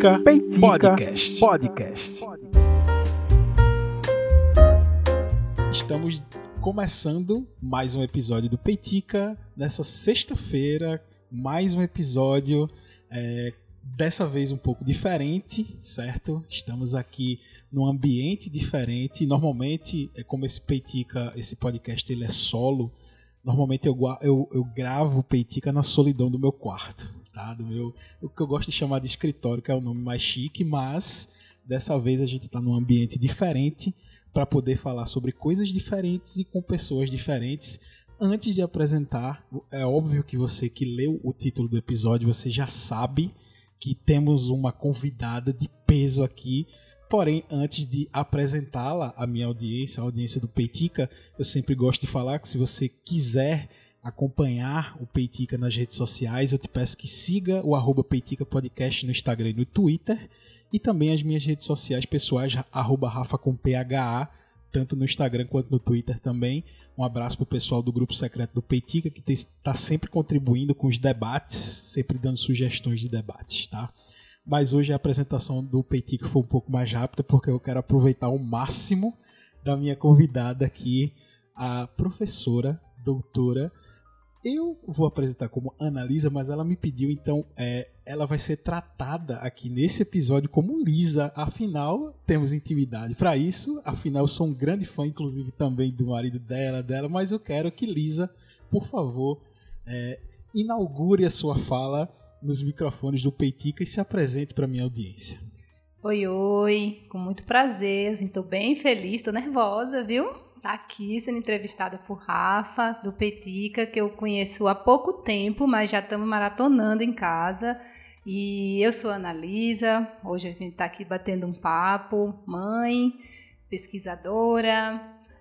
Peitica, Peitica Podcast. Podcast. Estamos começando mais um episódio do Peitica nessa sexta-feira, mais um episódio é, dessa vez um pouco diferente, certo? Estamos aqui num ambiente diferente. Normalmente, é como esse Peitica, esse podcast ele é solo. Normalmente eu, eu, eu gravo o Peitica na solidão do meu quarto meu, o que eu gosto de chamar de escritório, que é o nome mais chique, mas dessa vez a gente está num ambiente diferente para poder falar sobre coisas diferentes e com pessoas diferentes. Antes de apresentar, é óbvio que você que leu o título do episódio, você já sabe que temos uma convidada de peso aqui. Porém, antes de apresentá-la à minha audiência, à audiência do Peitica, eu sempre gosto de falar que se você quiser acompanhar o Peitica nas redes sociais, eu te peço que siga o arroba Peitica Podcast no Instagram e no Twitter, e também as minhas redes sociais pessoais, arroba Rafa com PHA, tanto no Instagram quanto no Twitter também. Um abraço pro pessoal do grupo secreto do Peitica, que está sempre contribuindo com os debates, sempre dando sugestões de debates, tá? Mas hoje a apresentação do Peitica foi um pouco mais rápida, porque eu quero aproveitar o máximo da minha convidada aqui, a professora, doutora eu vou apresentar como Analisa, mas ela me pediu, então é, ela vai ser tratada aqui nesse episódio como Lisa. Afinal, temos intimidade para isso. Afinal, eu sou um grande fã, inclusive também do marido dela, dela, mas eu quero que Lisa, por favor, é, inaugure a sua fala nos microfones do Peitica e se apresente para minha audiência. Oi, oi, com muito prazer. Estou bem feliz, estou nervosa, viu? Tá aqui sendo entrevistada por Rafa, do Petica, que eu conheço há pouco tempo, mas já estamos maratonando em casa. E eu sou a Analisa, hoje a gente está aqui batendo um papo, mãe, pesquisadora,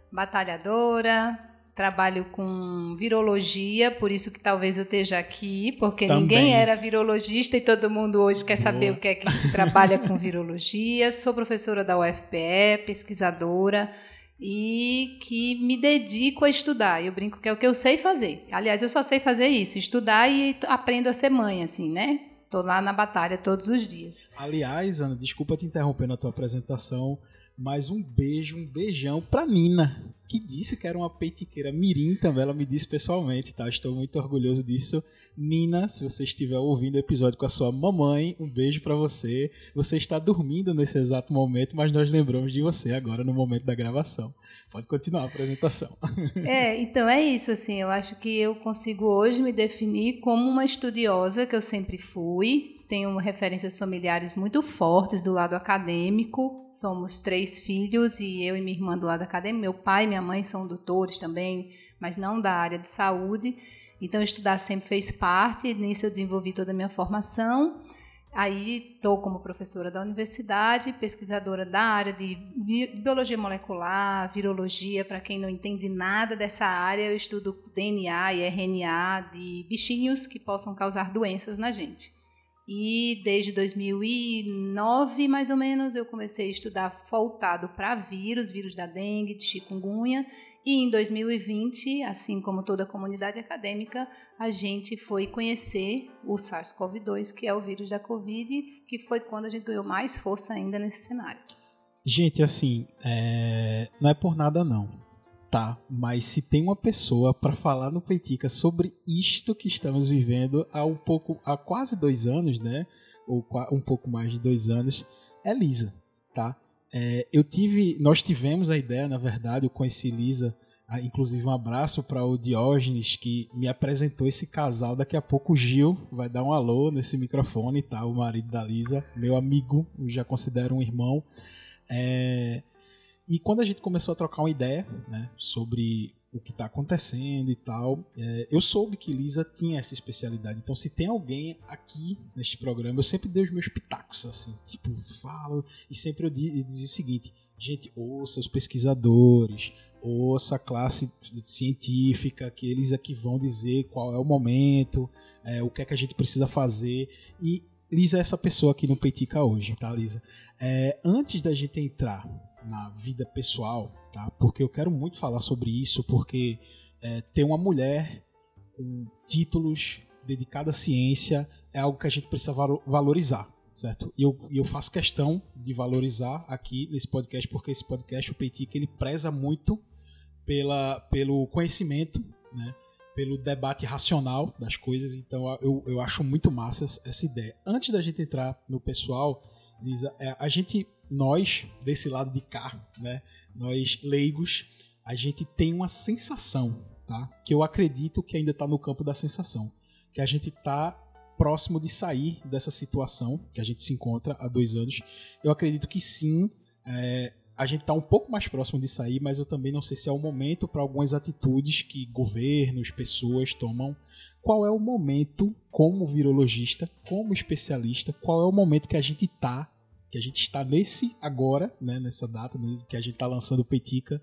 batalhadora, trabalho com virologia, por isso que talvez eu esteja aqui, porque Também. ninguém era virologista e todo mundo hoje quer saber Boa. o que é que se trabalha com virologia. Sou professora da UFPE, pesquisadora, e que me dedico a estudar. Eu brinco que é o que eu sei fazer. Aliás, eu só sei fazer isso, estudar e aprendo a ser mãe, assim, né? Tô lá na batalha todos os dias. Aliás, Ana, desculpa te interromper na tua apresentação, mas um beijo, um beijão pra Nina, que disse que era uma peitiqueira mirim também, ela me disse pessoalmente, tá? Estou muito orgulhoso disso. Nina, se você estiver ouvindo o episódio com a sua mamãe, um beijo para você. Você está dormindo nesse exato momento, mas nós lembramos de você agora no momento da gravação. Pode continuar a apresentação. É, então é isso, assim, eu acho que eu consigo hoje me definir como uma estudiosa que eu sempre fui, tenho referências familiares muito fortes do lado acadêmico. Somos três filhos e eu e minha irmã do lado acadêmico. Meu pai e minha mãe são doutores também, mas não da área de saúde. Então, estudar sempre fez parte. Nisso, eu desenvolvi toda a minha formação. Aí, estou como professora da universidade, pesquisadora da área de biologia molecular, virologia. Para quem não entende nada dessa área, eu estudo DNA e RNA de bichinhos que possam causar doenças na gente. E desde 2009, mais ou menos, eu comecei a estudar voltado para vírus, vírus da dengue, de chikungunya. E em 2020, assim como toda a comunidade acadêmica, a gente foi conhecer o SARS-CoV-2, que é o vírus da Covid, que foi quando a gente ganhou mais força ainda nesse cenário. Gente, assim, é... não é por nada não tá, mas se tem uma pessoa para falar no Peitica sobre isto que estamos vivendo há um pouco, há quase dois anos, né? Ou um pouco mais de dois anos, é Lisa, tá? É, eu tive, nós tivemos a ideia, na verdade, eu conheci Lisa, inclusive um abraço para o Diógenes que me apresentou esse casal. Daqui a pouco o Gil vai dar um alô nesse microfone, tá? O marido da Lisa, meu amigo, já considero um irmão. É, e quando a gente começou a trocar uma ideia né, sobre o que está acontecendo e tal, é, eu soube que Lisa tinha essa especialidade. Então, se tem alguém aqui neste programa, eu sempre dei os meus pitacos, assim, tipo, falo, e sempre eu dizia o seguinte: gente, ouça os pesquisadores, ouça a classe científica, que eles aqui vão dizer qual é o momento, é, o que é que a gente precisa fazer. E Lisa é essa pessoa aqui no Peitica hoje, tá, Lisa? É, antes da gente entrar na vida pessoal, tá? Porque eu quero muito falar sobre isso, porque é, ter uma mulher com títulos dedicada à ciência é algo que a gente precisa valorizar, certo? E eu, eu faço questão de valorizar aqui nesse podcast, porque esse podcast, o Peitica, ele preza muito pela, pelo conhecimento, né? pelo debate racional das coisas. Então eu, eu acho muito massa essa ideia. Antes da gente entrar no pessoal, Lisa, é, a gente, nós, desse lado de cá, né, nós leigos, a gente tem uma sensação, tá? que eu acredito que ainda está no campo da sensação, que a gente está próximo de sair dessa situação que a gente se encontra há dois anos. Eu acredito que sim, é, a gente está um pouco mais próximo de sair, mas eu também não sei se é o momento para algumas atitudes que governos, pessoas tomam. Qual é o momento, como virologista, como especialista, qual é o momento que a gente está, que a gente está nesse agora, né, nessa data né, que a gente está lançando o Petica,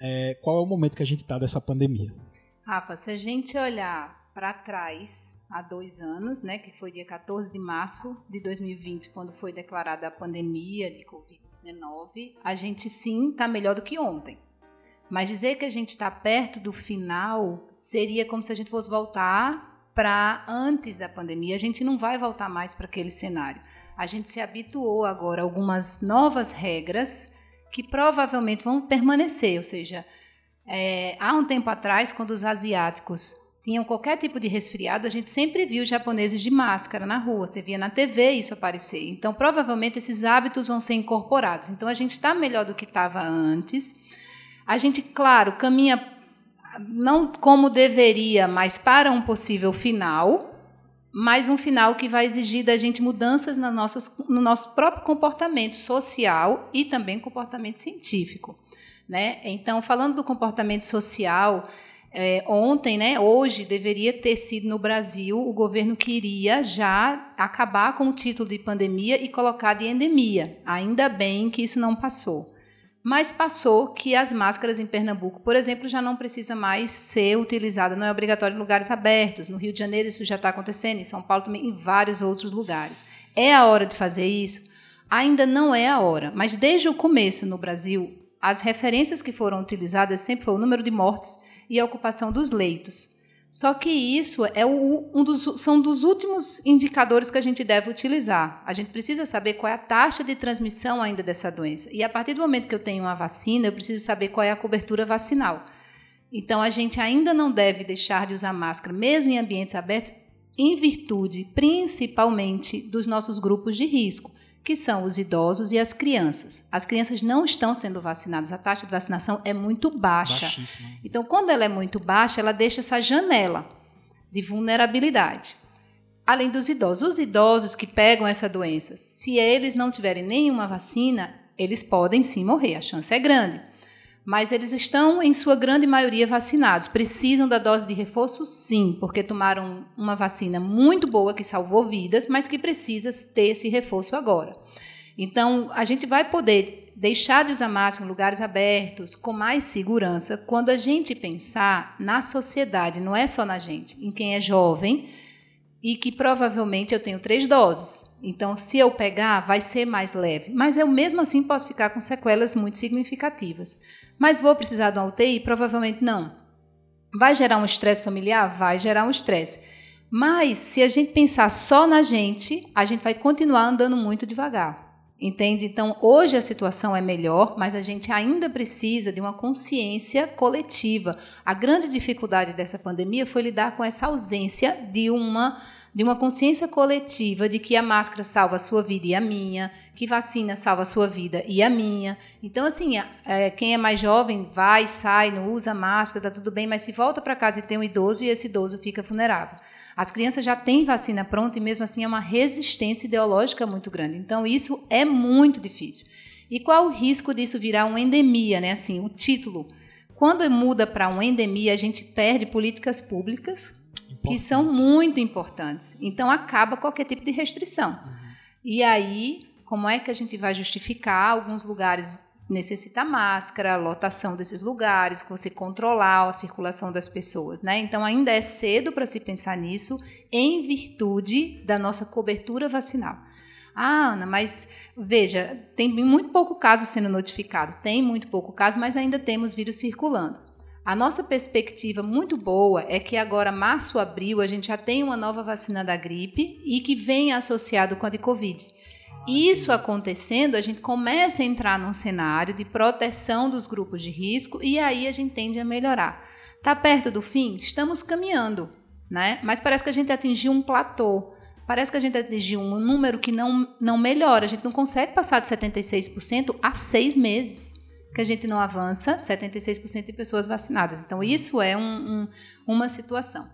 é, qual é o momento que a gente está dessa pandemia? Rafa, se a gente olhar para trás, há dois anos, né, que foi dia 14 de março de 2020, quando foi declarada a pandemia de Covid-19, a gente sim está melhor do que ontem. Mas dizer que a gente está perto do final seria como se a gente fosse voltar para antes da pandemia. A gente não vai voltar mais para aquele cenário. A gente se habituou agora a algumas novas regras que provavelmente vão permanecer. Ou seja, é, há um tempo atrás, quando os asiáticos tinham qualquer tipo de resfriado, a gente sempre viu japoneses de máscara na rua, você via na TV isso aparecer. Então, provavelmente, esses hábitos vão ser incorporados. Então, a gente está melhor do que estava antes. A gente, claro, caminha não como deveria, mas para um possível final, mas um final que vai exigir da gente mudanças nas nossas, no nosso próprio comportamento social e também comportamento científico. Né? Então, falando do comportamento social, é, ontem, né, hoje, deveria ter sido no Brasil, o governo queria já acabar com o título de pandemia e colocar de endemia. Ainda bem que isso não passou. Mas passou que as máscaras em Pernambuco, por exemplo, já não precisa mais ser utilizada, não é obrigatório em lugares abertos. No Rio de Janeiro isso já está acontecendo, em São Paulo também, em vários outros lugares. É a hora de fazer isso? Ainda não é a hora, mas desde o começo no Brasil, as referências que foram utilizadas sempre foi o número de mortes e a ocupação dos leitos. Só que isso é o, um dos, são dos últimos indicadores que a gente deve utilizar. A gente precisa saber qual é a taxa de transmissão ainda dessa doença. E a partir do momento que eu tenho uma vacina, eu preciso saber qual é a cobertura vacinal. Então, a gente ainda não deve deixar de usar máscara, mesmo em ambientes abertos, em virtude, principalmente, dos nossos grupos de risco que são os idosos e as crianças. As crianças não estão sendo vacinadas, a taxa de vacinação é muito baixa. Então, quando ela é muito baixa, ela deixa essa janela de vulnerabilidade. Além dos idosos, os idosos que pegam essa doença, se eles não tiverem nenhuma vacina, eles podem sim morrer, a chance é grande mas eles estão, em sua grande maioria, vacinados. Precisam da dose de reforço? Sim, porque tomaram uma vacina muito boa que salvou vidas, mas que precisa ter esse reforço agora. Então, a gente vai poder deixar de usar máscara em lugares abertos com mais segurança quando a gente pensar na sociedade, não é só na gente, em quem é jovem e que provavelmente eu tenho três doses. Então, se eu pegar, vai ser mais leve. Mas eu mesmo assim posso ficar com sequelas muito significativas. Mas vou precisar de uma UTI? Provavelmente não. Vai gerar um estresse familiar? Vai gerar um estresse. Mas se a gente pensar só na gente, a gente vai continuar andando muito devagar. Entende? Então, hoje a situação é melhor, mas a gente ainda precisa de uma consciência coletiva. A grande dificuldade dessa pandemia foi lidar com essa ausência de uma de uma consciência coletiva de que a máscara salva a sua vida e a minha, que vacina salva a sua vida e a minha. Então, assim, é, quem é mais jovem vai, sai, não usa máscara, tá tudo bem, mas se volta para casa e tem um idoso e esse idoso fica vulnerável. As crianças já têm vacina pronta e mesmo assim é uma resistência ideológica muito grande. Então, isso é muito difícil. E qual o risco disso virar uma endemia, né? Assim, o título. Quando muda para uma endemia, a gente perde políticas públicas que são muito importantes. Então acaba qualquer tipo de restrição. Uhum. E aí, como é que a gente vai justificar alguns lugares necessita máscara, lotação desses lugares, você controlar a circulação das pessoas, né? Então ainda é cedo para se pensar nisso em virtude da nossa cobertura vacinal. Ah, Ana, mas veja, tem muito pouco caso sendo notificado. Tem muito pouco caso, mas ainda temos vírus circulando. A nossa perspectiva muito boa é que agora, março, abril, a gente já tem uma nova vacina da gripe e que vem associado com a de Covid. Isso acontecendo, a gente começa a entrar num cenário de proteção dos grupos de risco e aí a gente tende a melhorar. Tá perto do fim? Estamos caminhando, né? Mas parece que a gente atingiu um platô. Parece que a gente atingiu um número que não, não melhora. A gente não consegue passar de 76% há seis meses que a gente não avança, 76% de pessoas vacinadas. Então, isso é um, um, uma situação.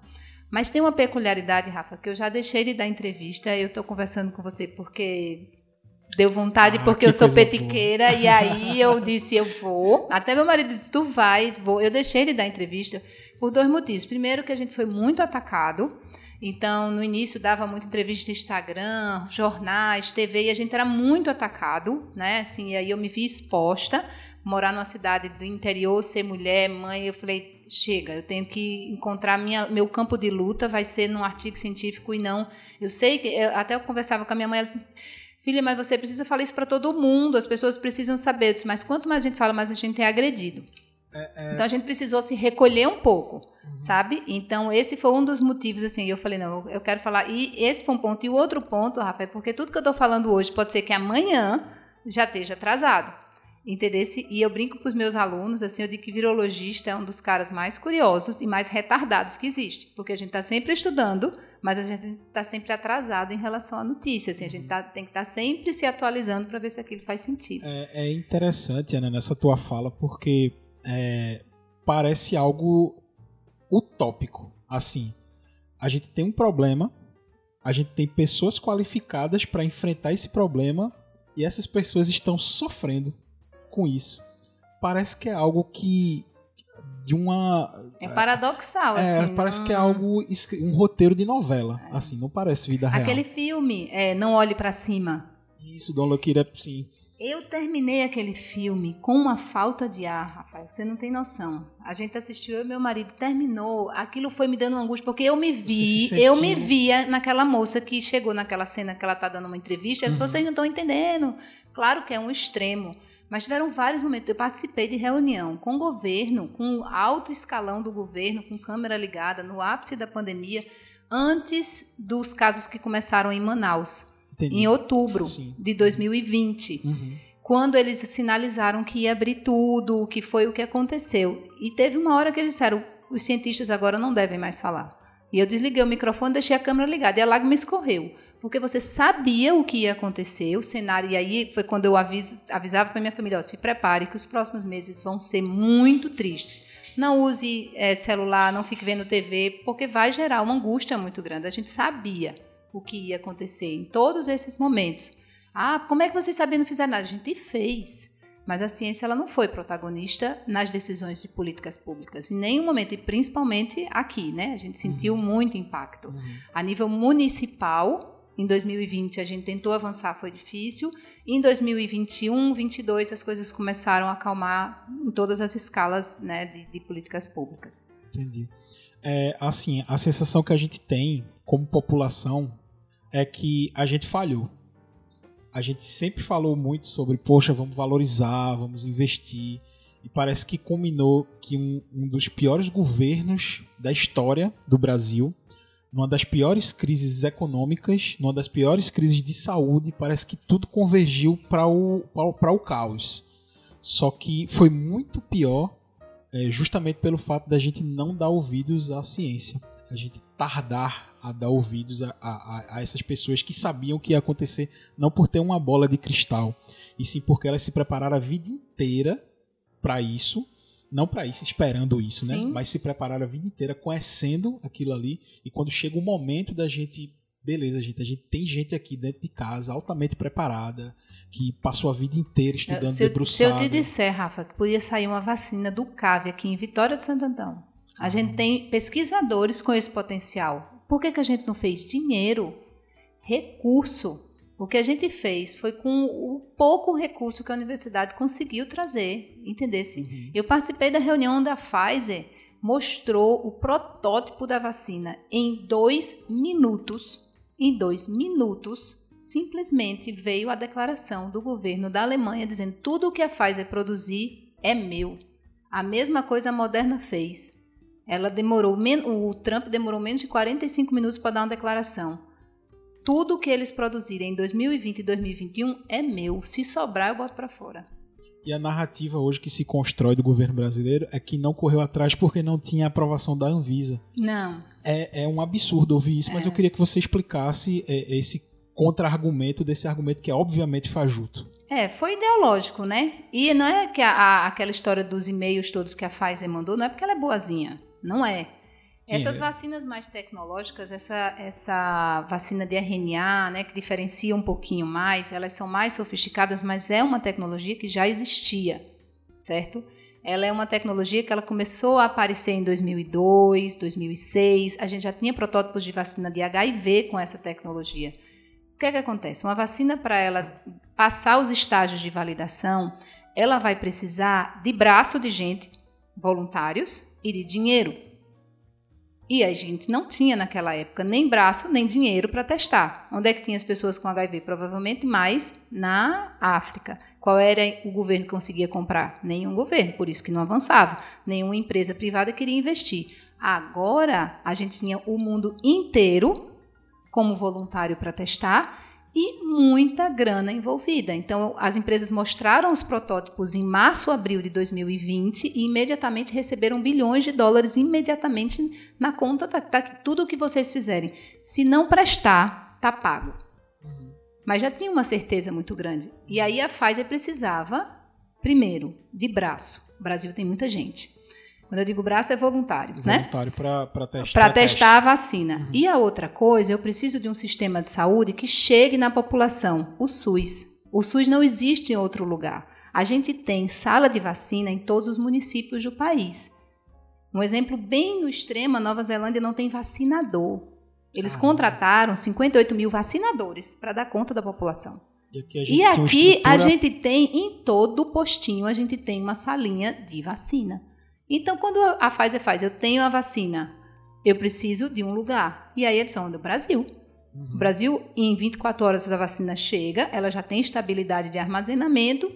Mas tem uma peculiaridade, Rafa, que eu já deixei de dar entrevista. Eu estou conversando com você porque deu vontade, ah, porque eu sou petiqueira. Boa. E aí eu disse, eu vou. Até meu marido disse, tu vais, vou. Eu deixei de dar entrevista por dois motivos. Primeiro, que a gente foi muito atacado. Então, no início dava muita entrevista no Instagram, jornais, TV, e a gente era muito atacado, né? Assim, e aí eu me vi exposta, morar numa cidade do interior, ser mulher, mãe, eu falei, chega, eu tenho que encontrar minha, meu campo de luta, vai ser num artigo científico e não. Eu sei que, eu, até eu conversava com a minha mãe, ela disse, filha, mas você precisa falar isso para todo mundo, as pessoas precisam saber. disse, mas quanto mais a gente fala, mais a gente é agredido. É, é... Então a gente precisou se recolher um pouco, uhum. sabe? Então esse foi um dos motivos, assim, eu falei, não, eu quero falar. E esse foi um ponto. E o outro ponto, Rafa, é porque tudo que eu estou falando hoje pode ser que amanhã já esteja atrasado. Entendesse? E eu brinco para os meus alunos, assim, eu digo que virologista é um dos caras mais curiosos e mais retardados que existe. Porque a gente está sempre estudando, mas a gente está sempre atrasado em relação à notícia. Assim, a gente tá, tem que estar tá sempre se atualizando para ver se aquilo faz sentido. É, é interessante, Ana, nessa tua fala, porque é, parece algo utópico. Assim, a gente tem um problema, a gente tem pessoas qualificadas para enfrentar esse problema e essas pessoas estão sofrendo com isso. Parece que é algo que de uma é paradoxal é, assim, parece não... que é algo um roteiro de novela é. assim não parece vida real aquele filme é, não olhe para cima isso Don Loquira sim eu terminei aquele filme com uma falta de ar, Rafael. Você não tem noção. A gente assistiu, eu e meu marido terminou. Aquilo foi me dando angústia, porque eu me vi, eu me via naquela moça que chegou naquela cena que ela está dando uma entrevista. Uhum. vocês não estão entendendo. Claro que é um extremo. Mas tiveram vários momentos. Eu participei de reunião com o governo, com o alto escalão do governo, com câmera ligada, no ápice da pandemia, antes dos casos que começaram em Manaus. Entendi. em outubro Sim. de 2020. Uhum. Quando eles sinalizaram que ia abrir tudo, que foi o que aconteceu. E teve uma hora que eles disseram: os cientistas agora não devem mais falar. E eu desliguei o microfone, deixei a câmera ligada e a lágrima escorreu. Porque você sabia o que ia acontecer, o cenário. E aí foi quando eu avis, avisava para minha família: ó, se prepare, que os próximos meses vão ser muito tristes. Não use é, celular, não fique vendo TV, porque vai gerar uma angústia muito grande. A gente sabia o que ia acontecer em todos esses momentos. Ah, como é que vocês sabiam não fizeram nada? A gente fez. Mas a ciência ela não foi protagonista nas decisões de políticas públicas, em nenhum momento, e principalmente aqui, né? A gente sentiu uhum. muito impacto. Uhum. A nível municipal, em 2020 a gente tentou avançar, foi difícil. Em 2021, 2022 as coisas começaram a acalmar em todas as escalas né, de, de políticas públicas. Entendi. É, assim, a sensação que a gente tem como população é que a gente falhou. A gente sempre falou muito sobre, poxa, vamos valorizar, vamos investir. E parece que culminou que um, um dos piores governos da história do Brasil, numa das piores crises econômicas, numa das piores crises de saúde, parece que tudo convergiu para o, o caos. Só que foi muito pior é, justamente pelo fato da gente não dar ouvidos à ciência. A gente tardar a dar ouvidos a, a, a, essas pessoas que sabiam o que ia acontecer, não por ter uma bola de cristal, e sim porque elas se prepararam a vida inteira para isso, não para isso, esperando isso, né? sim. né? Mas se prepararam a vida inteira conhecendo aquilo ali, e quando chega o momento da gente, beleza, gente, a gente tem gente aqui dentro de casa altamente preparada, que passou a vida inteira estudando se debruçado. Se eu te disser, Rafa, que podia sair uma vacina do CAV aqui em Vitória de Santo Antão, a gente tem pesquisadores com esse potencial. Por que, que a gente não fez? Dinheiro, recurso. O que a gente fez foi com o pouco recurso que a universidade conseguiu trazer, entendesse? Uhum. Eu participei da reunião da Pfizer, mostrou o protótipo da vacina em dois minutos. Em dois minutos, simplesmente veio a declaração do governo da Alemanha dizendo tudo o que a Pfizer produzir é meu. A mesma coisa a Moderna fez. Ela demorou o Trump demorou menos de 45 minutos para dar uma declaração. Tudo que eles produzirem em 2020 e 2021 é meu. Se sobrar, eu boto para fora. E a narrativa hoje que se constrói do governo brasileiro é que não correu atrás porque não tinha aprovação da Anvisa. Não. É, é um absurdo ouvir isso, mas É. eu queria que você explicasse é, esse contra-argumento desse argumento que é obviamente fajuto. É, foi ideológico, né? E não é que a- a- aquela história dos e-mails todos que a Pfizer mandou, não é porque ela é boazinha. Não é. Essas vacinas mais tecnológicas, essa, essa vacina de RNA, né, que diferencia um pouquinho mais, elas são mais sofisticadas, mas é uma tecnologia que já existia, certo? Ela é uma tecnologia que ela começou a aparecer em 2002, 2006. A gente já tinha protótipos de vacina de HIV com essa tecnologia. O que é que acontece? Uma vacina, para ela passar os estágios de validação, ela vai precisar de braço de gente, voluntários, e de dinheiro. E a gente não tinha naquela época nem braço nem dinheiro para testar. Onde é que tinha as pessoas com HIV? Provavelmente mais na África. Qual era o governo que conseguia comprar? Nenhum governo, por isso que não avançava. Nenhuma empresa privada queria investir. Agora a gente tinha o mundo inteiro como voluntário para testar e muita grana envolvida. Então, as empresas mostraram os protótipos em março, abril de 2020 e imediatamente receberam bilhões de dólares imediatamente na conta da, da tudo o que vocês fizerem. Se não prestar, tá pago. Mas já tinha uma certeza muito grande. E aí a Pfizer precisava, primeiro, de braço. O Brasil tem muita gente. Quando eu digo braço, é voluntário, né? Voluntário para testar. para testar a vacina. E a outra coisa, eu preciso de um sistema de saúde que chegue na população, o SUS. O SUS não existe em outro lugar. A gente tem sala de vacina em todos os municípios do país. Um exemplo bem no extremo, a Nova Zelândia não tem vacinador. Eles Ah. contrataram 58 mil vacinadores para dar conta da população. E aqui a gente E aqui a estrutura- gente tem, em todo postinho, a gente tem uma salinha de vacina. Então, quando a Pfizer faz, eu tenho a vacina, eu preciso de um lugar. E aí eles são do Brasil. Uhum. O Brasil, em 24 horas a vacina chega, ela já tem estabilidade de armazenamento,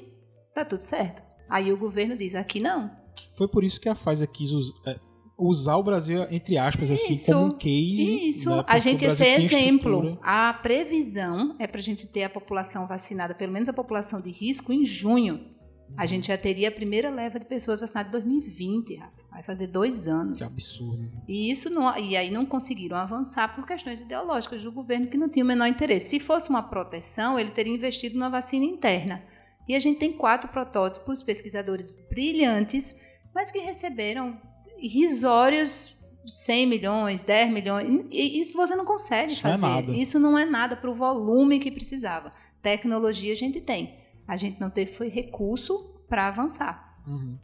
tá tudo certo. Aí o governo diz, aqui não. Foi por isso que a Pfizer quis us- é, usar o Brasil, entre aspas, assim, Isso. como um case. Isso, né, a gente ia Brasil ser exemplo. estrutura. A previsão é para a gente ter a população vacinada, pelo menos a população de risco, em junho. A gente já teria a primeira leva de pessoas vacinadas em 2020, Rafa. vai fazer dois anos. Que absurdo. E isso não, e aí não conseguiram avançar por questões ideológicas do governo que não tinha o menor interesse. Se fosse uma proteção, ele teria investido numa vacina interna. E a gente tem quatro protótipos, pesquisadores brilhantes, mas que receberam irrisórios 100 milhões, 10 milhões. E isso você não consegue Isso não é fazer. Isso não é nada para o volume que precisava. Tecnologia a gente tem. A gente não teve foi recurso para avançar. Uhum.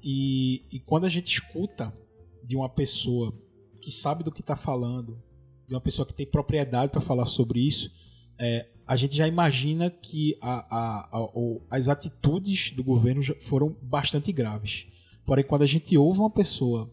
E, e quando a gente escuta de uma pessoa que sabe do que está falando, de uma pessoa que tem propriedade para falar sobre isso, é, a gente já imagina que a- a- a- as atitudes do governo foram bastante graves. Porém, quando a gente ouve uma pessoa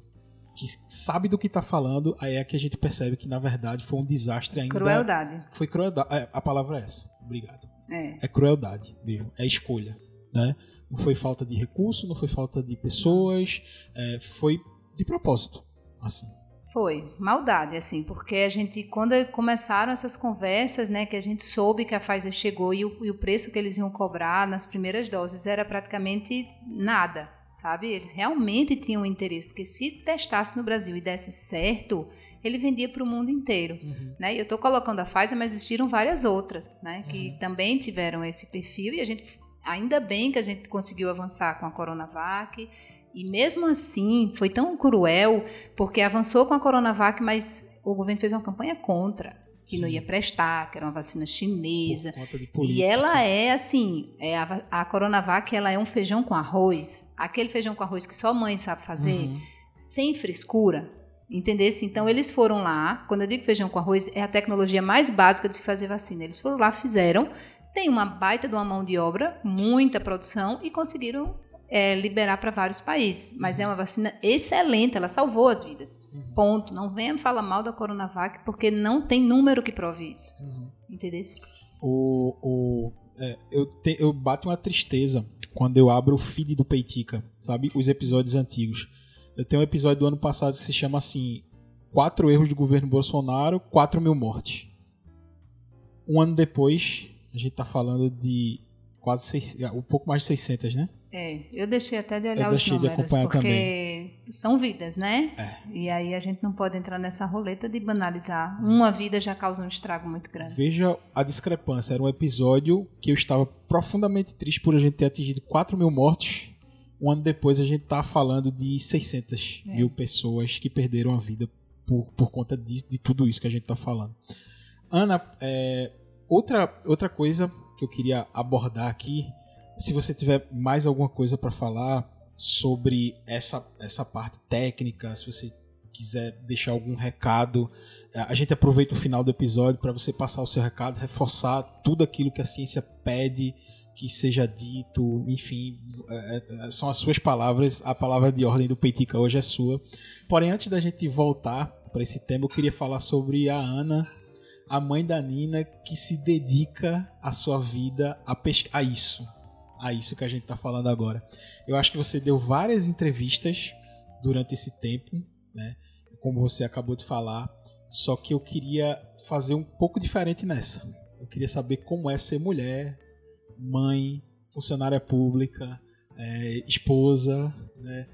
que sabe do que está falando, aí é que a gente percebe que na verdade foi um desastre ainda. Crueldade. Foi crueldade. É, a palavra é essa. Obrigado É. é crueldade mesmo, é escolha, né? Não foi falta de recurso, não foi falta de pessoas, é, foi de propósito, assim. Foi, maldade, assim, porque a gente, quando começaram essas conversas, né, que a gente soube que a Pfizer chegou e o, e o preço que eles iam cobrar nas primeiras doses era praticamente nada, sabe? Eles realmente tinham interesse, porque se testasse no Brasil e desse certo, ele vendia para o mundo inteiro. Né? Eu estou colocando a Pfizer, mas existiram várias outras, né, que também tiveram esse perfil e a gente, ainda bem que a gente conseguiu avançar com a Coronavac e mesmo assim foi tão cruel porque avançou com a Coronavac, mas o governo fez uma campanha contra, que não Sim. ia prestar, que era uma vacina chinesa. E ela é assim, é a, a Coronavac ela é um feijão com arroz, aquele feijão com arroz que só mãe sabe fazer, Uhum. sem frescura. Entendesse? Então eles foram lá, quando eu digo feijão com arroz, é a tecnologia mais básica de se fazer vacina. Eles foram lá, fizeram, tem uma baita de uma mão de obra, muita produção e conseguiram é, liberar para vários países. Mas é uma vacina excelente, ela salvou as vidas. Uhum. Ponto. Não venha falar mal da Coronavac porque não tem número que prove isso. Uhum. Entendesse? O, o, é, eu, te, eu bato uma tristeza quando eu abro o feed do Peitica, sabe? Os episódios antigos. Eu tenho um episódio do ano passado que se chama assim: Quatro erros do governo Bolsonaro, 4 mil mortes. um ano depois, a gente está falando de quase seis, um pouco mais de 600, né? É, eu deixei até de olhar eu os números, de acompanhar porque também. são vidas, né? É. E aí a gente não pode entrar nessa roleta de banalizar. Uma vida já causa um estrago muito grande. Veja a discrepância. Era um episódio que eu estava profundamente triste por a gente ter atingido 4 mil mortos. Um ano depois a gente está falando de 600 É. mil pessoas que perderam a vida por, por conta disso, de tudo isso que a gente está falando. Ana, é, outra, outra coisa que eu queria abordar aqui, se você tiver mais alguma coisa para falar sobre essa, essa parte técnica, se você quiser deixar algum recado, é, a gente aproveita o final do episódio para você passar o seu recado, reforçar tudo aquilo que a ciência pede que seja dito, enfim, é, é, são as suas palavras, a palavra de ordem do Peitica hoje é sua. Porém, antes da gente voltar para esse tema, eu queria falar sobre a Ana, a mãe da Nina, que se dedica a sua vida a, a isso, a isso que a gente está falando agora. Eu acho que você deu várias entrevistas durante esse tempo, né? Como você acabou de falar, só que eu queria fazer um pouco diferente nessa. Eu queria saber como é ser mulher, mãe, funcionária pública, é, esposa, né?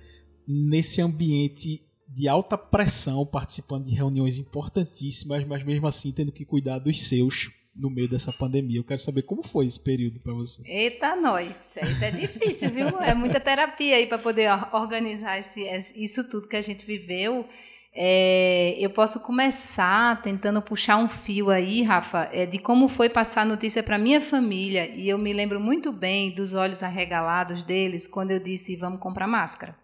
nesse ambiente de alta pressão, participando de reuniões importantíssimas, mas mesmo assim tendo que cuidar dos seus no meio dessa pandemia. Eu quero saber como foi esse período para você. Eita, nós. Isso é difícil, viu? É muita terapia aí para poder or- organizar esse- isso tudo que a gente viveu. É, eu posso começar tentando puxar um fio aí, Rafa, é, de como foi passar a notícia para minha família. E eu me lembro muito bem dos olhos arregalados deles quando eu disse: vamos comprar máscara.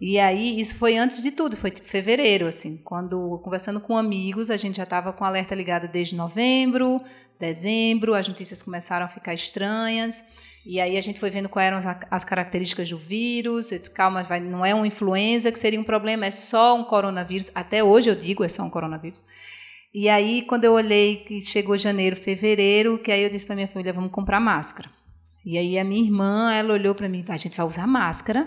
E aí, isso foi antes de tudo, foi tipo fevereiro, assim, quando conversando com amigos, a gente já estava com o alerta ligado desde novembro, dezembro, as notícias começaram a ficar estranhas. E aí a gente foi vendo quais eram as, as características do vírus. Eu disse, calma, vai, não é uma influenza que seria um problema, é só um coronavírus. Até hoje eu digo, é só um coronavírus. E aí, quando eu olhei que chegou janeiro, fevereiro, que aí eu disse para minha família, vamos comprar máscara. E aí a minha irmã, ela olhou para mim, a gente vai usar máscara?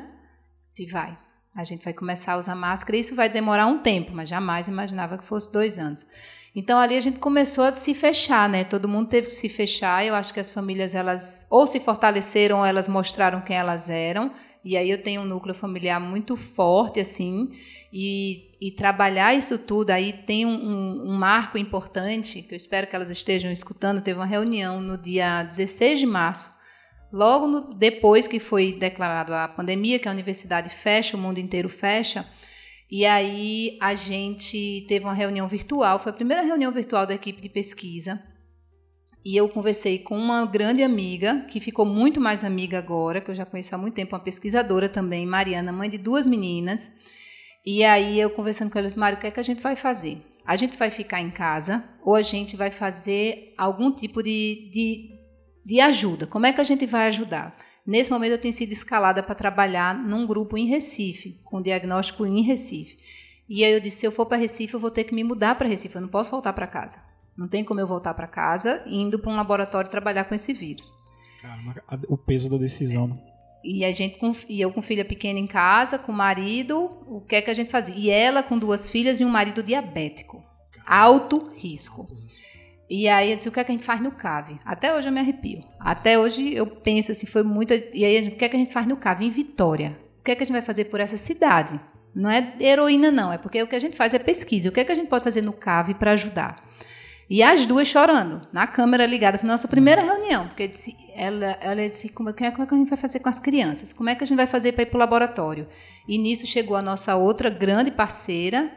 Se vai. A gente vai começar a usar máscara. Isso vai demorar um tempo, mas jamais imaginava que fosse dois anos. Então ali a gente começou a se fechar, né? Todo mundo teve que se fechar. Eu acho que as famílias elas ou se fortaleceram, ou elas mostraram quem elas eram. E aí eu tenho um núcleo familiar muito forte, assim. E, e trabalhar isso tudo aí tem um, um, um marco importante que eu espero que elas estejam escutando. Teve uma reunião no dia 16 de março Logo no, depois que foi declarado a pandemia, que a universidade fecha, o mundo inteiro fecha, e aí a gente teve uma reunião virtual, foi a primeira reunião virtual da equipe de pesquisa, e eu conversei com uma grande amiga, que ficou muito mais amiga agora, que eu já conheço há muito tempo, uma pesquisadora também, Mariana, mãe de duas meninas, e aí eu conversando com elas, Mário, o que é que a gente vai fazer? A gente vai ficar em casa ou a gente vai fazer algum tipo de, de de ajuda. Como é que a gente vai ajudar? Nesse momento eu tenho sido escalada para trabalhar num grupo em Recife, com diagnóstico em Recife. E aí eu disse, se eu for para Recife, eu vou ter que me mudar para Recife, eu não posso voltar para casa. Não tem como eu voltar para casa indo para um laboratório trabalhar com esse vírus. Caramba, o peso da decisão. né? E a gente e eu com filha pequena em casa, com marido, o que é que a gente fazia? E ela com duas filhas e um marido diabético. Alto risco. E aí eu disse, o que é que a gente faz no CAV? Até hoje eu me arrepio. Até hoje eu penso assim, foi muito. E aí, o que é que a gente faz no CAV? Em Vitória. O que é que a gente vai fazer por essa cidade? Não é heroína, não. É porque o que a gente faz é pesquisa. O que é que a gente pode fazer no CAV para ajudar? E as duas chorando, na câmera ligada. Foi nossa primeira reunião. Porque disse- ela, ela disse, como é, que- como é que a gente vai fazer com as crianças? Como é que a gente vai fazer para ir para o laboratório? E nisso chegou a nossa outra grande parceira,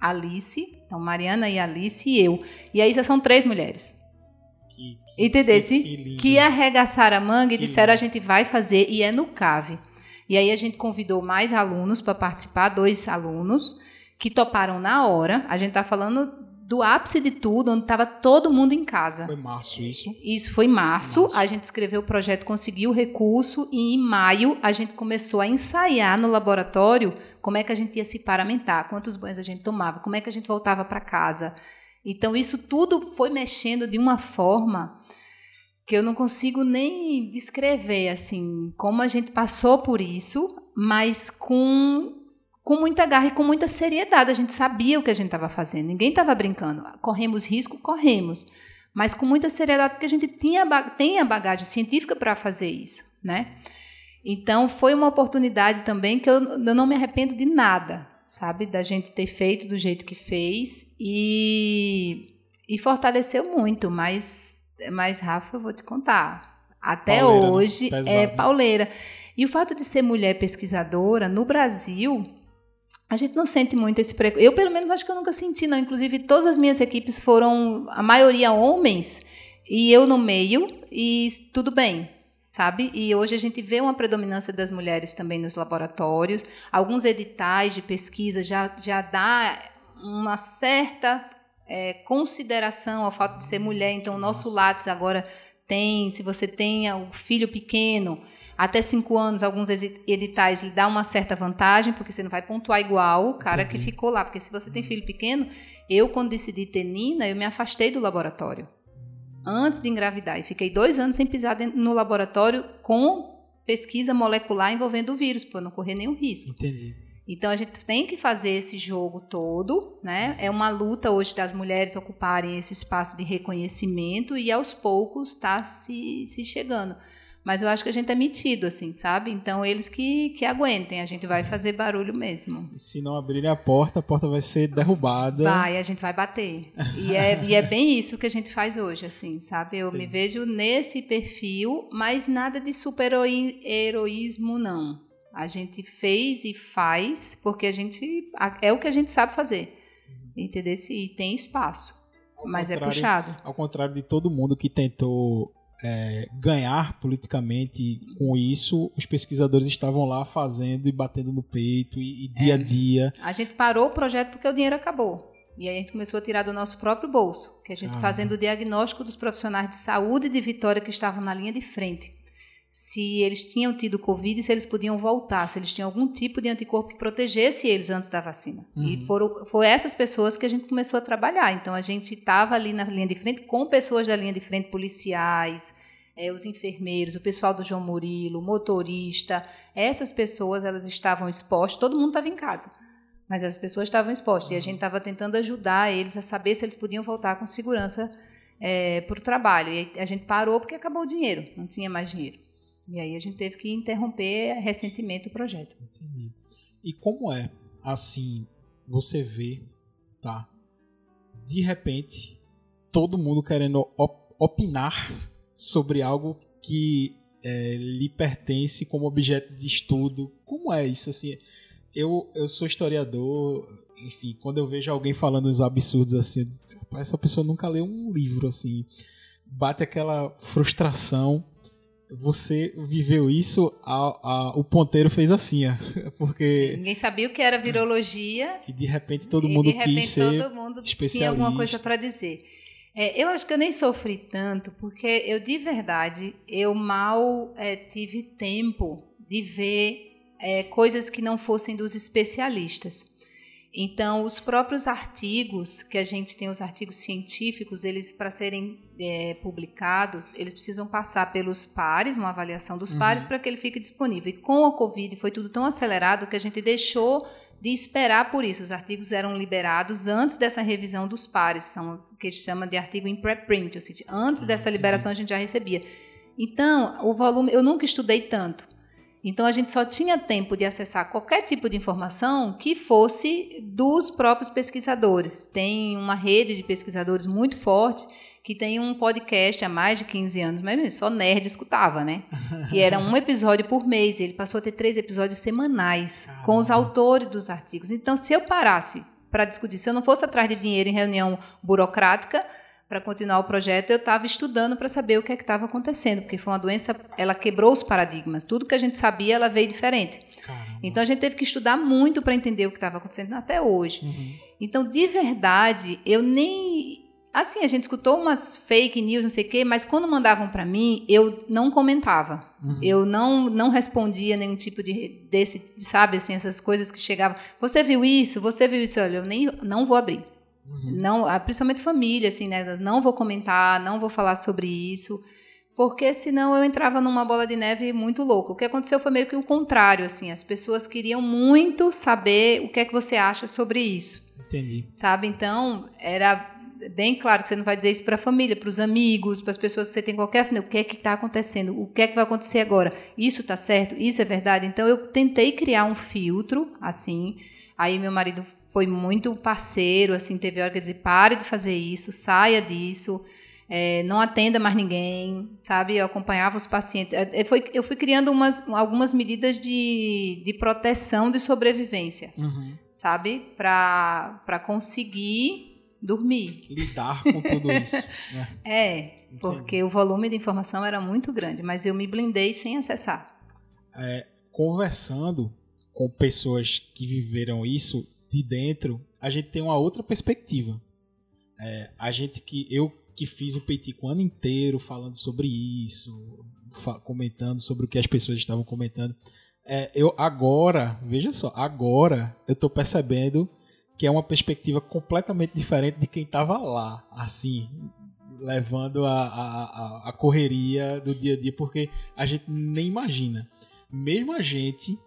Alice. Então, Mariana e Alice e eu. E aí são três mulheres. Que, que, Entendesse? que. Que arregaçaram a manga e disseram a lindo. gente vai fazer e é no CAV. E aí a gente convidou mais alunos para participar, dois alunos que toparam na hora. A gente está falando do ápice de tudo, onde estava todo mundo em casa. Foi março isso. Isso foi março, Março. a gente escreveu o projeto, conseguiu o recurso e em maio a gente começou a ensaiar no laboratório como é que a gente ia se paramentar, quantos banhos a gente tomava, como é que a gente voltava para casa. Então isso tudo foi mexendo de uma forma que eu não consigo nem descrever assim como a gente passou por isso, mas com com muita garra e com muita seriedade. A gente sabia o que a gente estava fazendo. Ninguém estava brincando. Corremos risco, corremos. mas com muita seriedade, porque a gente tinha, tem a bagagem científica para fazer isso, né? Então, foi uma oportunidade também que eu, eu não me arrependo de nada, sabe? Da gente ter feito do jeito que fez e, e fortaleceu muito, mas, mas, Rafa, eu vou te contar. Até pauleira, né? hoje né? é pauleira. E o fato de ser mulher pesquisadora no Brasil, a gente não sente muito esse preconceito. Eu, pelo menos, acho que eu nunca senti, não. Inclusive, todas as minhas equipes foram, a maioria homens, e eu no meio, e tudo bem, sabe? E hoje a gente vê uma predominância das mulheres também nos laboratórios. Alguns editais de pesquisa já, já dá uma certa é, consideração ao fato de ser mulher. Então, o nosso Lattes agora tem, se você tem o filho pequeno, até cinco anos, alguns editais lhe dá uma certa vantagem, porque você não vai pontuar igual o cara Entendi. que ficou lá. Porque se você tem filho pequeno, eu, quando decidi ter Nina, eu me afastei do laboratório antes de engravidar. E fiquei dois anos sem pisar no laboratório com pesquisa molecular envolvendo o vírus, para não correr nenhum risco. Entendi. Então a gente tem que fazer esse jogo todo, né? É uma luta hoje das mulheres ocuparem esse espaço de reconhecimento e aos poucos está se, se chegando. Mas eu acho que a gente é metido, assim, sabe? Então eles que, que aguentem, a gente vai fazer barulho mesmo. Se não abrirem a porta, a porta vai ser derrubada. Vai, a gente vai bater. E é, e é bem isso que a gente faz hoje, assim, sabe? Eu Sim. me vejo nesse perfil, mas nada de super heroísmo, não. A gente fez e faz porque a gente é o que a gente sabe fazer. Entendeu? E tem espaço. Ao mas é puxado. Ao contrário de todo mundo que tentou é, ganhar politicamente com isso, os pesquisadores estavam lá fazendo e batendo no peito e, e dia é. a dia. A gente parou o projeto porque o dinheiro acabou. E aí a gente começou a tirar do nosso próprio bolso, que a gente ah. fazendo o diagnóstico dos profissionais de saúde de Vitória que estavam na linha de frente. Se eles tinham tido Covid, se eles podiam voltar, se eles tinham algum tipo de anticorpo que protegesse eles antes da vacina. Uhum. E foram, foram essas pessoas que a gente começou a trabalhar. Então a gente estava ali na linha de frente com pessoas da linha de frente, policiais, é, os enfermeiros, o pessoal do João Murilo, o motorista. Essas pessoas elas estavam expostas, todo mundo estava em casa. Mas as pessoas estavam expostas e a gente estava tentando ajudar eles a saber se eles podiam voltar com segurança é, para o trabalho. E a gente parou porque acabou o dinheiro, não tinha mais dinheiro. E aí a gente teve que interromper recentemente o projeto. Entendi. E como é, assim, você vê, tá? De repente, todo mundo querendo op opinar sobre algo que é, lhe pertence como objeto de estudo. Como é isso, assim? Eu, eu sou historiador, enfim, quando eu vejo alguém falando uns absurdos assim, digo, essa pessoa nunca leu um livro, assim. Bate aquela frustração você viveu isso, a, a, o ponteiro fez assim, porque... Ninguém sabia o que era virologia. E de repente todo mundo repente, quis ser todo mundo especialista. tinha alguma coisa para dizer. É, eu acho que eu nem sofri tanto, porque eu, de verdade, eu mal é, tive tempo de ver é, coisas que não fossem dos especialistas. Então, os próprios artigos que a gente tem, os artigos científicos, eles para serem é, publicados, eles precisam passar pelos pares, uma avaliação dos uhum. pares, para que ele fique disponível. E com a Covid foi tudo tão acelerado que a gente deixou de esperar por isso. Os artigos eram liberados antes dessa revisão dos pares, são o que a gente chama de artigo em preprint, ou seja, antes ah, dessa liberação a gente já recebia. Então, o volume, eu nunca estudei tanto. Então a gente só tinha tempo de acessar qualquer tipo de informação que fosse dos próprios pesquisadores. Tem uma rede de pesquisadores muito forte que tem um podcast há mais de 15 anos, mas só nerd escutava, né? Que era um episódio por mês. Ele passou a ter três episódios semanais com os autores dos artigos. Então, se eu parasse para discutir, se eu não fosse atrás de dinheiro em reunião burocrática, para continuar o projeto, eu estava estudando para saber o que é estava acontecendo, porque foi uma doença, ela quebrou os paradigmas. Tudo que a gente sabia, ela veio diferente. Caramba. Então a gente teve que estudar muito para entender o que estava acontecendo até hoje. Uhum. Então, de verdade, eu nem Assim, a gente escutou umas fake news, não sei o quê, mas quando mandavam para mim, eu não comentava. Uhum. Eu não não respondia nenhum tipo de desse, sabe, assim, essas coisas que chegavam. Você viu isso? Você viu isso? Olha, eu nem não vou abrir. Uhum. Não, ah, principalmente família, assim, né? Não vou comentar, não vou falar sobre isso, porque senão eu entrava numa bola de neve muito louca. O que aconteceu foi meio que o contrário, assim. As pessoas queriam muito saber o que é que você acha sobre isso. Entendi. Sabe? Então, era bem claro que você não vai dizer isso para a família, para os amigos, para as pessoas que você tem qualquer. O que é que está acontecendo? O que é que vai acontecer agora? Isso está certo? Isso é verdade? Então eu tentei criar um filtro, assim. Aí meu marido foi muito parceiro, assim, teve hora que dizer, pare de fazer isso, saia disso. É, não atenda mais ninguém, sabe? Eu acompanhava os pacientes. É, é foi, eu fui criando umas, algumas medidas de, de proteção de sobrevivência, Uhum. sabe? Para conseguir dormir. Lidar com tudo isso. né? É, Entendi. porque o volume de informação era muito grande, mas eu me blindei sem acessar. É, conversando com pessoas que viveram isso de dentro, a gente tem uma outra perspectiva. É, a gente que eu que fiz o Peitico o ano inteiro falando sobre isso, comentando sobre o que as pessoas estavam comentando. É, eu agora, veja só, agora eu tô percebendo que é uma perspectiva completamente diferente de quem estava lá, assim, levando a, a- a correria do dia a dia, porque a gente nem imagina. Mesmo a gente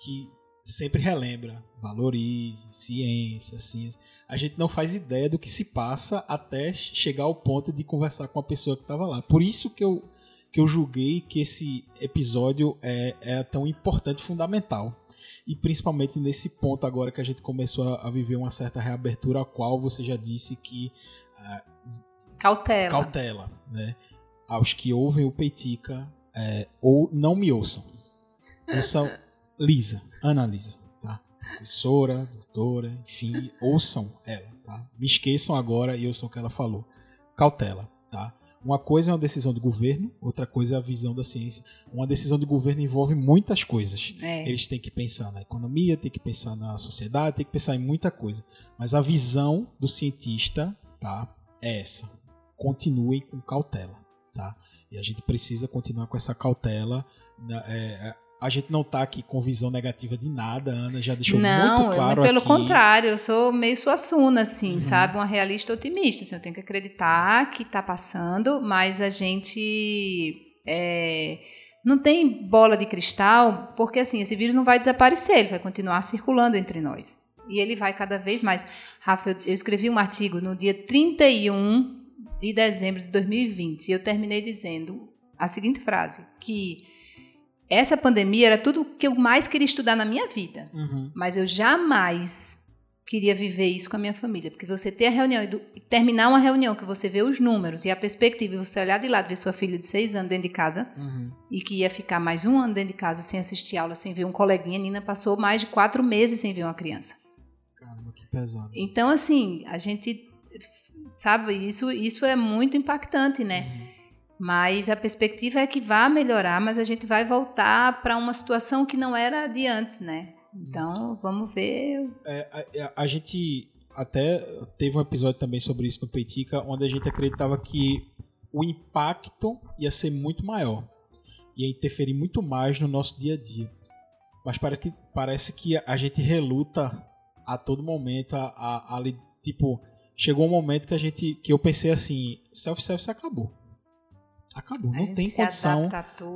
que sempre relembra, valorize, ciência, ciência, a gente não faz ideia do que se passa até chegar ao ponto de conversar com a pessoa que estava lá. Por isso que eu, que eu julguei que esse episódio é, é tão importante fundamental. E principalmente nesse ponto agora que a gente começou a, a viver uma certa reabertura, a qual você já disse que Cautela. cautela, né? Aos que ouvem o Peitica, é, ou não me ouçam. Ouçam Lisa, Ana Lisa, tá? Professora, doutora, enfim, ouçam ela, tá? Me esqueçam agora e ouçam o que ela falou. Cautela, tá? Uma coisa é uma decisão do governo, outra coisa é a visão da ciência. Uma decisão do governo envolve muitas coisas. É. Eles têm que pensar na economia, têm que pensar na sociedade, têm que pensar em muita coisa. Mas a visão do cientista, tá? É essa. Continuem com cautela, tá? E a gente precisa continuar com essa cautela. na- é, a gente não tá aqui com visão negativa de nada, a Ana já deixou não, muito claro eu, pelo aqui. contrário, eu sou meio suassuna, assim, Uhum. sabe? Uma realista otimista. Assim, eu tenho que acreditar que está passando, mas a gente é, não tem bola de cristal, porque assim, esse vírus não vai desaparecer, ele vai continuar circulando entre nós. E ele vai cada vez mais. Rafa, eu, eu escrevi um artigo no dia 31 de dezembro de 2020 e eu terminei dizendo a seguinte frase, que essa pandemia era tudo que eu mais queria estudar na minha vida. Uhum. Mas eu jamais queria viver isso com a minha família. Porque você ter a reunião e do- terminar uma reunião que você vê os números e a perspectiva, e você olhar de lado, ver sua filha de seis anos dentro de casa Uhum. e que ia ficar mais um ano dentro de casa sem assistir aula, sem ver um coleguinha. Nina passou mais de quatro meses sem ver uma criança. Caramba, que pesado. Então, assim, a gente sabe, isso, isso é muito impactante, né? Uhum. Mas a perspectiva é que vai melhorar, mas a gente vai voltar para uma situação que não era de antes, né? Então, vamos ver. É, a, a gente até teve um episódio também sobre isso no Peitica, onde a gente acreditava que o impacto ia ser muito maior, ia interferir muito mais no nosso dia a dia. Mas para que, parece que a gente reluta a todo momento, a, a, a, tipo, chegou um momento que a gente, que eu pensei assim, self-service acabou. Acabou, a não tem condição.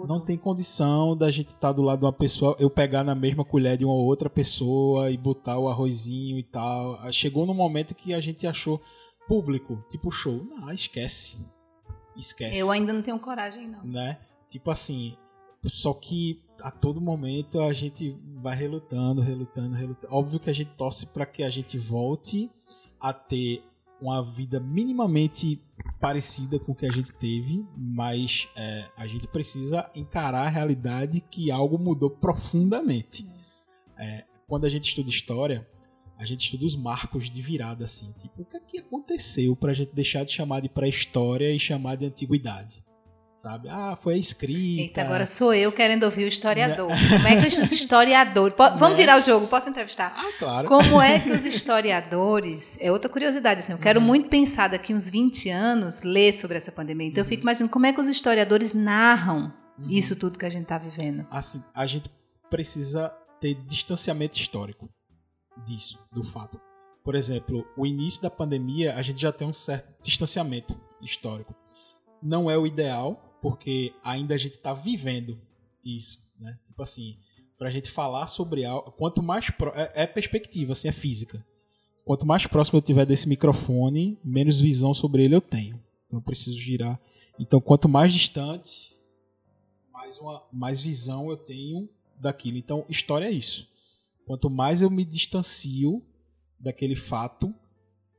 Não tem condição da gente estar do lado de uma pessoa, eu pegar na mesma colher de uma outra pessoa e botar o arrozinho e tal. Ah, Chegou no momento que a gente achou público, tipo show. Não, esquece. Esquece. Eu ainda não tenho coragem, não. Né? Tipo assim, só que a todo momento a gente vai relutando, relutando, relutando. Óbvio que a gente torce para que a gente volte a ter uma vida minimamente parecida com o que a gente teve, mas é, a gente precisa encarar a realidade que algo mudou profundamente. É, quando a gente estuda história, a gente estuda os marcos de virada, assim, tipo, o que, é que aconteceu para a gente deixar de chamar de pré-história e chamar de antiguidade? Sabe? Ah, foi a escrita. Eita, agora sou eu querendo ouvir o historiador. Como é que os historiadores. Vamos Né? virar o jogo, posso entrevistar? Ah, claro. Como é que os historiadores. É outra curiosidade, assim. Eu quero Uhum. muito pensar daqui uns 20 anos, ler sobre essa pandemia. Então eu fico imaginando como é que os historiadores narram Uhum. isso tudo que a gente está vivendo. Assim, a gente precisa ter distanciamento histórico disso, do fato. Por exemplo, o início da pandemia, a gente já tem um certo distanciamento histórico. Não é o ideal, porque ainda a gente está vivendo isso, né? Tipo assim, pra gente falar sobre algo, quanto mais pro, é, é perspectiva, assim, é física. quanto mais próximo eu tiver desse microfone, menos visão sobre ele eu tenho. Então eu preciso girar. Então quanto mais distante, mais, uma, mais visão eu tenho daquilo. Então história é isso. Quanto mais eu me distancio daquele fato,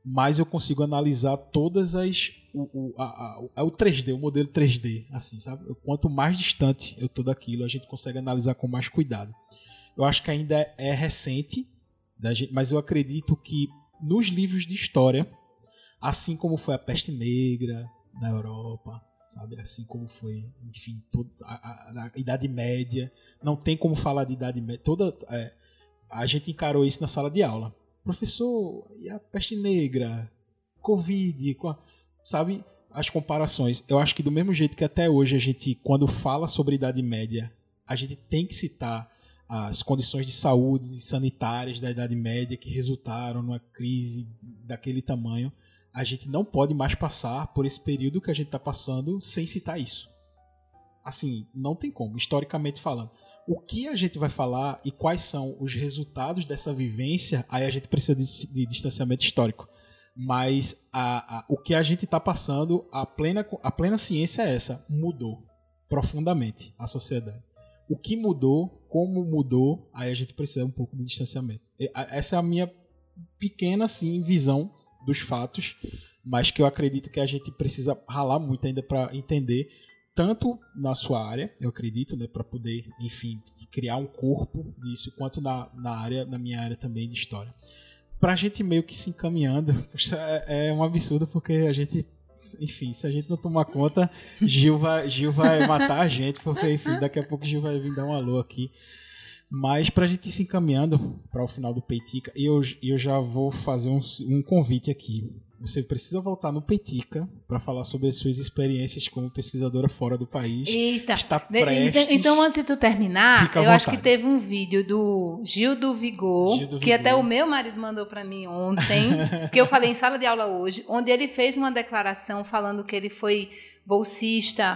mais eu consigo analisar todas as o, o, a, a, é o 3D, o modelo 3D, assim, sabe? Quanto mais distante eu tô daquilo, a gente consegue analisar com mais cuidado. Eu acho que ainda é, é recente, mas eu acredito que nos livros de história, assim como foi a peste negra na Europa, sabe? Assim como foi, enfim, toda a, a, a Idade Média, não tem como falar de Idade Média. Toda é, a gente encarou isso na sala de aula. Professor, e a peste negra, Covid, sabe? As comparações. Eu acho que do mesmo jeito que até hoje a gente, quando fala sobre Idade Média, a gente tem que citar as condições de saúde e sanitárias da Idade Média que resultaram numa crise daquele tamanho. A gente não pode mais passar por esse período que a gente está passando sem citar isso. Assim, não tem como, historicamente falando. O que a gente vai falar e quais são os resultados dessa vivência, aí a gente precisa de, de distanciamento histórico. Mas a, a, o que a gente está passando, a plena, a plena ciência é essa: mudou profundamente a sociedade. O que mudou, como mudou, aí a gente precisa um pouco de distanciamento. Essa é a minha pequena sim, visão dos fatos, mas que eu acredito que a gente precisa ralar muito ainda para entender, tanto na sua área, eu acredito, né, para poder, enfim, criar um corpo disso, quanto na, na área, na minha área também de história pra gente meio que se encaminhando, é, é um absurdo porque a gente enfim, se a gente não tomar conta, Gil vai, Gil vai matar a gente, porque enfim, daqui a pouco Gil vai vir dar um alô aqui. Mas para a gente ir se encaminhando para o final do Peitica, eu, eu já vou fazer um, um convite aqui você precisa voltar no Petica para falar sobre as suas experiências como pesquisadora fora do país. Eita. Está então, prestes. Então, antes de tu terminar, eu acho que teve um vídeo do Gil do Vigor, Gil do que Vigor. até o meu marido mandou para mim ontem, que eu falei em sala de aula hoje, onde ele fez uma declaração falando que ele foi bolsista,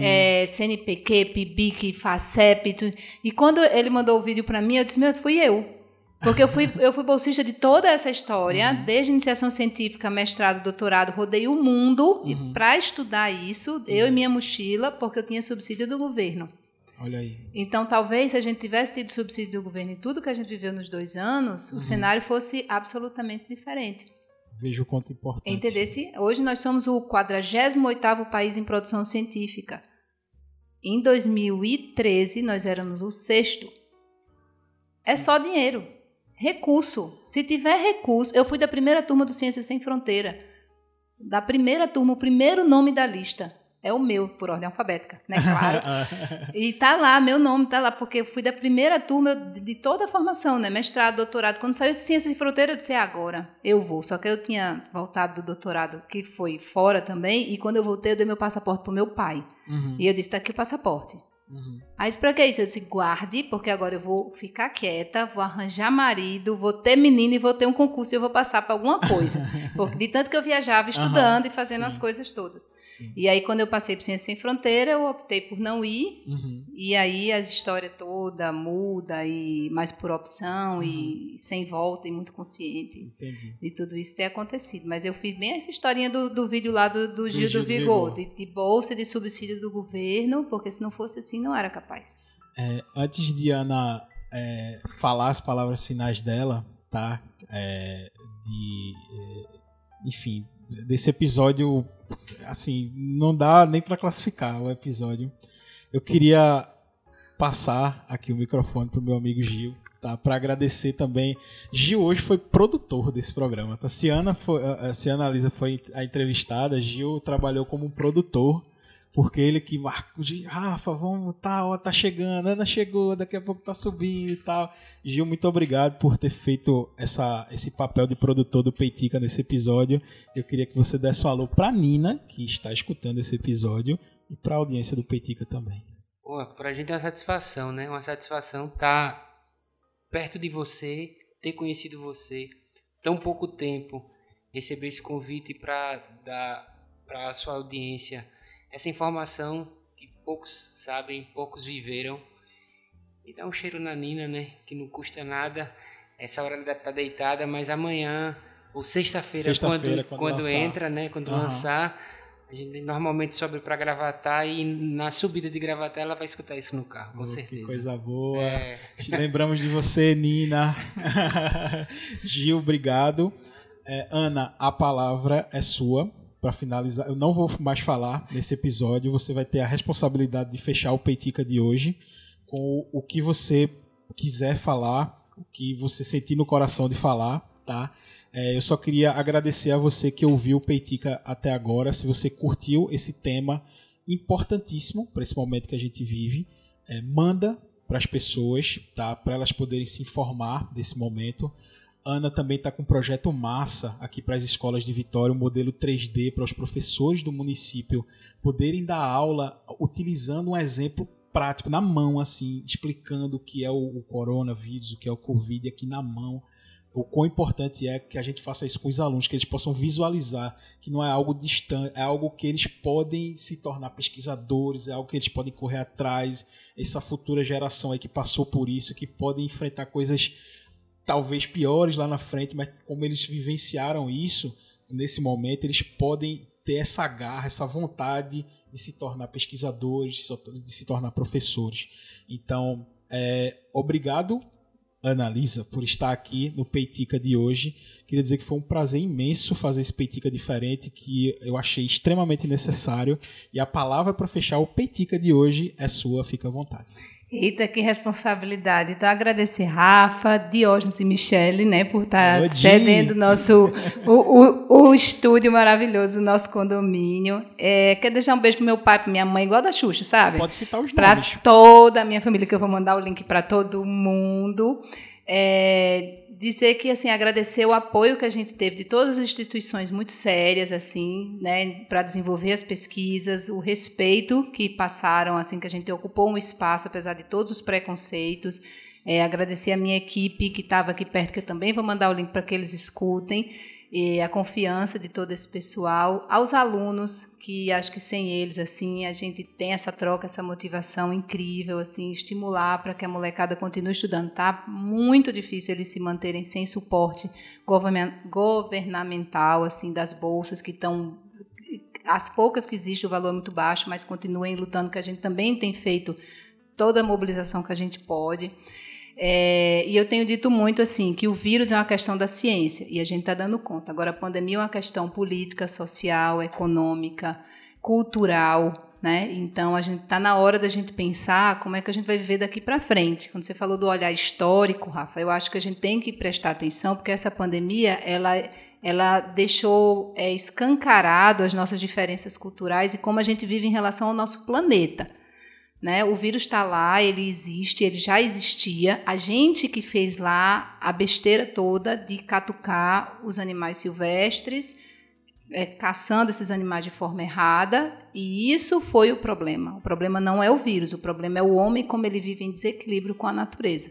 é, CNPq, PIBIC, FACEP, tudo. e quando ele mandou o vídeo para mim, eu disse, meu, fui eu. Porque eu fui, eu fui bolsista de toda essa história, uhum. desde iniciação científica, mestrado, doutorado, rodei o mundo uhum. para estudar isso, uhum. eu e minha mochila, porque eu tinha subsídio do governo. Olha aí. Então, talvez se a gente tivesse tido subsídio do governo em tudo que a gente viveu nos dois anos, o uhum. cenário fosse absolutamente diferente. Vejo o quanto importante. Entendesse? Hoje nós somos o 48º país em produção científica. Em 2013, nós éramos o sexto. É só dinheiro. Recurso. Se tiver recurso, eu fui da primeira turma do Ciências Sem Fronteira. Da primeira turma, o primeiro nome da lista é o meu, por ordem alfabética, né? Claro. e tá lá, meu nome tá lá, porque eu fui da primeira turma de toda a formação, né? Mestrado, doutorado. Quando saiu Ciências de Fronteira, eu disse, é agora, eu vou. Só que eu tinha voltado do doutorado, que foi fora também, e quando eu voltei, eu dei meu passaporte pro meu pai. Uhum. E eu disse, tá aqui o passaporte. Uhum. Aí pra que isso? Eu disse, guarde, porque agora eu vou ficar quieta, vou arranjar marido, vou ter menino e vou ter um concurso e eu vou passar para alguma coisa. porque de tanto que eu viajava estudando uhum, e fazendo sim. as coisas todas. Sim. E aí, quando eu passei por Ciência Sem Fronteira, eu optei por não ir. Uhum. E aí a história toda muda, e mais por opção, e uhum. sem volta, e muito consciente Entendi. de tudo isso ter acontecido. Mas eu fiz bem essa historinha do, do vídeo lá do, do, do Gil, Gil do Vigor, Vigor. De, de bolsa de subsídio do governo, porque se não fosse assim, não era capaz. É, antes de Ana é, falar as palavras finais dela, tá? É, de, é, enfim, desse episódio, assim, não dá nem para classificar o episódio. Eu queria passar aqui o microfone pro meu amigo Gil, tá? Para agradecer também. Gil hoje foi produtor desse programa. Tá? Ciana foi, a Ciana Lisa foi a entrevistada. Gil trabalhou como produtor porque ele que marcou de Rafa, vamos, tá, ó, tá chegando, Ana chegou, daqui a pouco tá subindo e tal. Gil, muito obrigado por ter feito essa, esse papel de produtor do Peitica nesse episódio. Eu queria que você desse um alô pra Nina, que está escutando esse episódio, e pra audiência do Peitica também. Pô, pra gente é uma satisfação, né? Uma satisfação tá perto de você, ter conhecido você, tão pouco tempo, receber esse convite para dar para a sua audiência essa informação que poucos sabem, poucos viveram. E dá um cheiro na Nina, né? Que não custa nada. Essa hora ela deve estar deitada, mas amanhã ou sexta-feira, Sexta quando, quando, quando entra, né? Quando Aham. lançar. A gente normalmente sobe para Gravatar e na subida de Gravatar ela vai escutar isso no carro, com Oh, certeza. Que coisa boa. É, Lembramos de você, Nina. Gil, obrigado. É, Ana, a palavra é sua para finalizar. Eu não vou mais falar nesse episódio. Você vai ter a responsabilidade de fechar o Peitica de hoje com o, que você quiser falar, o que você sentir no coração de falar, tá? É, eu só queria agradecer a você que ouviu o Peitica até agora. Se você curtiu esse tema importantíssimo para esse momento que a gente vive, é, manda para as pessoas, tá? Para elas poderem se informar desse momento. Ana também está com um projeto massa aqui para as escolas de Vitória, um modelo 3D para os professores do município poderem dar aula utilizando um exemplo prático na mão, assim, explicando o que é o, o coronavírus, o que é o Covid aqui na mão. O quão importante é que a gente faça isso com os alunos, que eles possam visualizar que não é algo distante, é algo que eles podem se tornar pesquisadores, é algo que eles podem correr atrás, essa futura geração aí que passou por isso, que podem enfrentar coisas talvez piores lá na frente, mas como eles vivenciaram isso nesse momento, eles podem ter essa garra, essa vontade de se tornar pesquisadores, de se- tornar professores. Então, é, obrigado, Ana Lisa, por estar aqui no Peitica de hoje. Queria dizer que foi um prazer imenso fazer esse Peitica diferente, que eu achei extremamente necessário. E a palavra para fechar o Peitica de hoje é sua, fica à vontade. Eita, que responsabilidade. Então, agradecer Rafa, Diógenes e Michele, né, por estar Alô, Di. cedendo nosso, o, o, o estúdio maravilhoso do nosso condomínio. É, quero deixar um beijo pro meu pai pra minha mãe, igual da Xuxa, sabe? Pode citar os Para nomes. toda a minha família, que eu vou mandar o link para todo mundo. É, dizer que assim agradecer o apoio que a gente teve de todas as instituições muito sérias assim, né, para desenvolver as pesquisas, o respeito que passaram assim que a gente ocupou um espaço apesar de todos os preconceitos. É, agradecer a minha equipe que estava aqui perto, que eu também vou mandar o link para que eles escutem e a confiança de todo esse pessoal, aos alunos que acho que sem eles assim a gente tem essa troca, essa motivação incrível assim, estimular para que a molecada continue estudando. Tá muito difícil eles se manterem sem suporte governa- governamental assim das bolsas que estão as poucas que existem o valor é muito baixo, mas continuem lutando que a gente também tem feito toda a mobilização que a gente pode. É, e eu tenho dito muito assim que o vírus é uma questão da ciência e a gente está dando conta. Agora a pandemia é uma questão política, social, econômica, cultural, né? Então a gente está na hora da gente pensar como é que a gente vai viver daqui para frente. Quando você falou do olhar histórico, Rafa, eu acho que a gente tem que prestar atenção porque essa pandemia ela ela deixou é, escancarado as nossas diferenças culturais e como a gente vive em relação ao nosso planeta. Né? O vírus está lá, ele existe, ele já existia. A gente que fez lá a besteira toda de catucar os animais silvestres, é, caçando esses animais de forma errada, e isso foi o problema. O problema não é o vírus, o problema é o homem como ele vive em desequilíbrio com a natureza.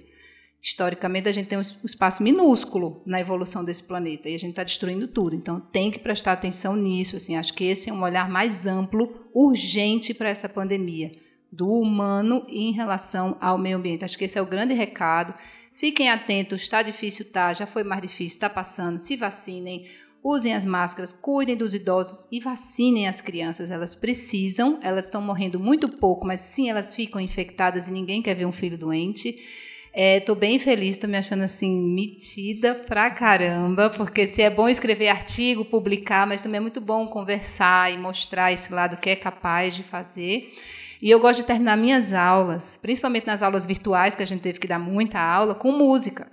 Historicamente, a gente tem um es- espaço minúsculo na evolução desse planeta e a gente está destruindo tudo. Então, tem que prestar atenção nisso. Assim, acho que esse é um olhar mais amplo, urgente para essa pandemia do humano em relação ao meio ambiente. Acho que esse é o grande recado. Fiquem atentos, está difícil, tá? Já foi mais difícil, está passando. Se vacinem, usem as máscaras, cuidem dos idosos e vacinem as crianças. Elas precisam, elas estão morrendo muito pouco, mas sim, elas ficam infectadas e ninguém quer ver um filho doente. Estou bem feliz, estou me achando assim metida pra caramba, porque se é bom escrever artigo, publicar, mas também é muito bom conversar e mostrar esse lado que é capaz de fazer. E eu gosto de terminar minhas aulas, principalmente nas aulas virtuais, que a gente teve que dar muita aula, com música.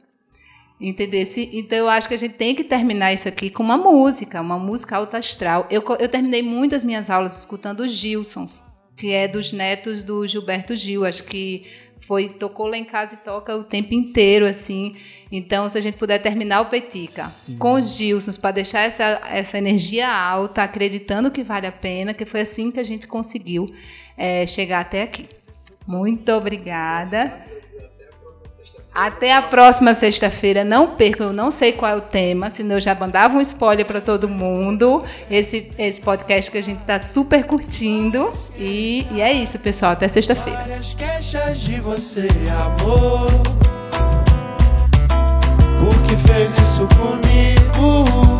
Entendeu? Então eu acho que a gente tem que terminar isso aqui com uma música, uma música alta astral. Eu, eu terminei muitas minhas aulas escutando os Gilsons, que é dos netos do Gilberto Gil. Acho que foi tocou lá em casa e toca o tempo inteiro assim. Então, se a gente puder terminar o Petica Sim. com os Gilsons para deixar essa, essa energia alta, acreditando que vale a pena, que foi assim que a gente conseguiu é, chegar até aqui. Muito obrigada. Até a próxima sexta-feira. Não percam, eu não sei qual é o tema, senão eu já mandava um spoiler para todo mundo. Esse, esse podcast que a gente está super curtindo. E, e é isso, pessoal. Até sexta-feira. Várias queixas de você, amor. Que fez isso comigo?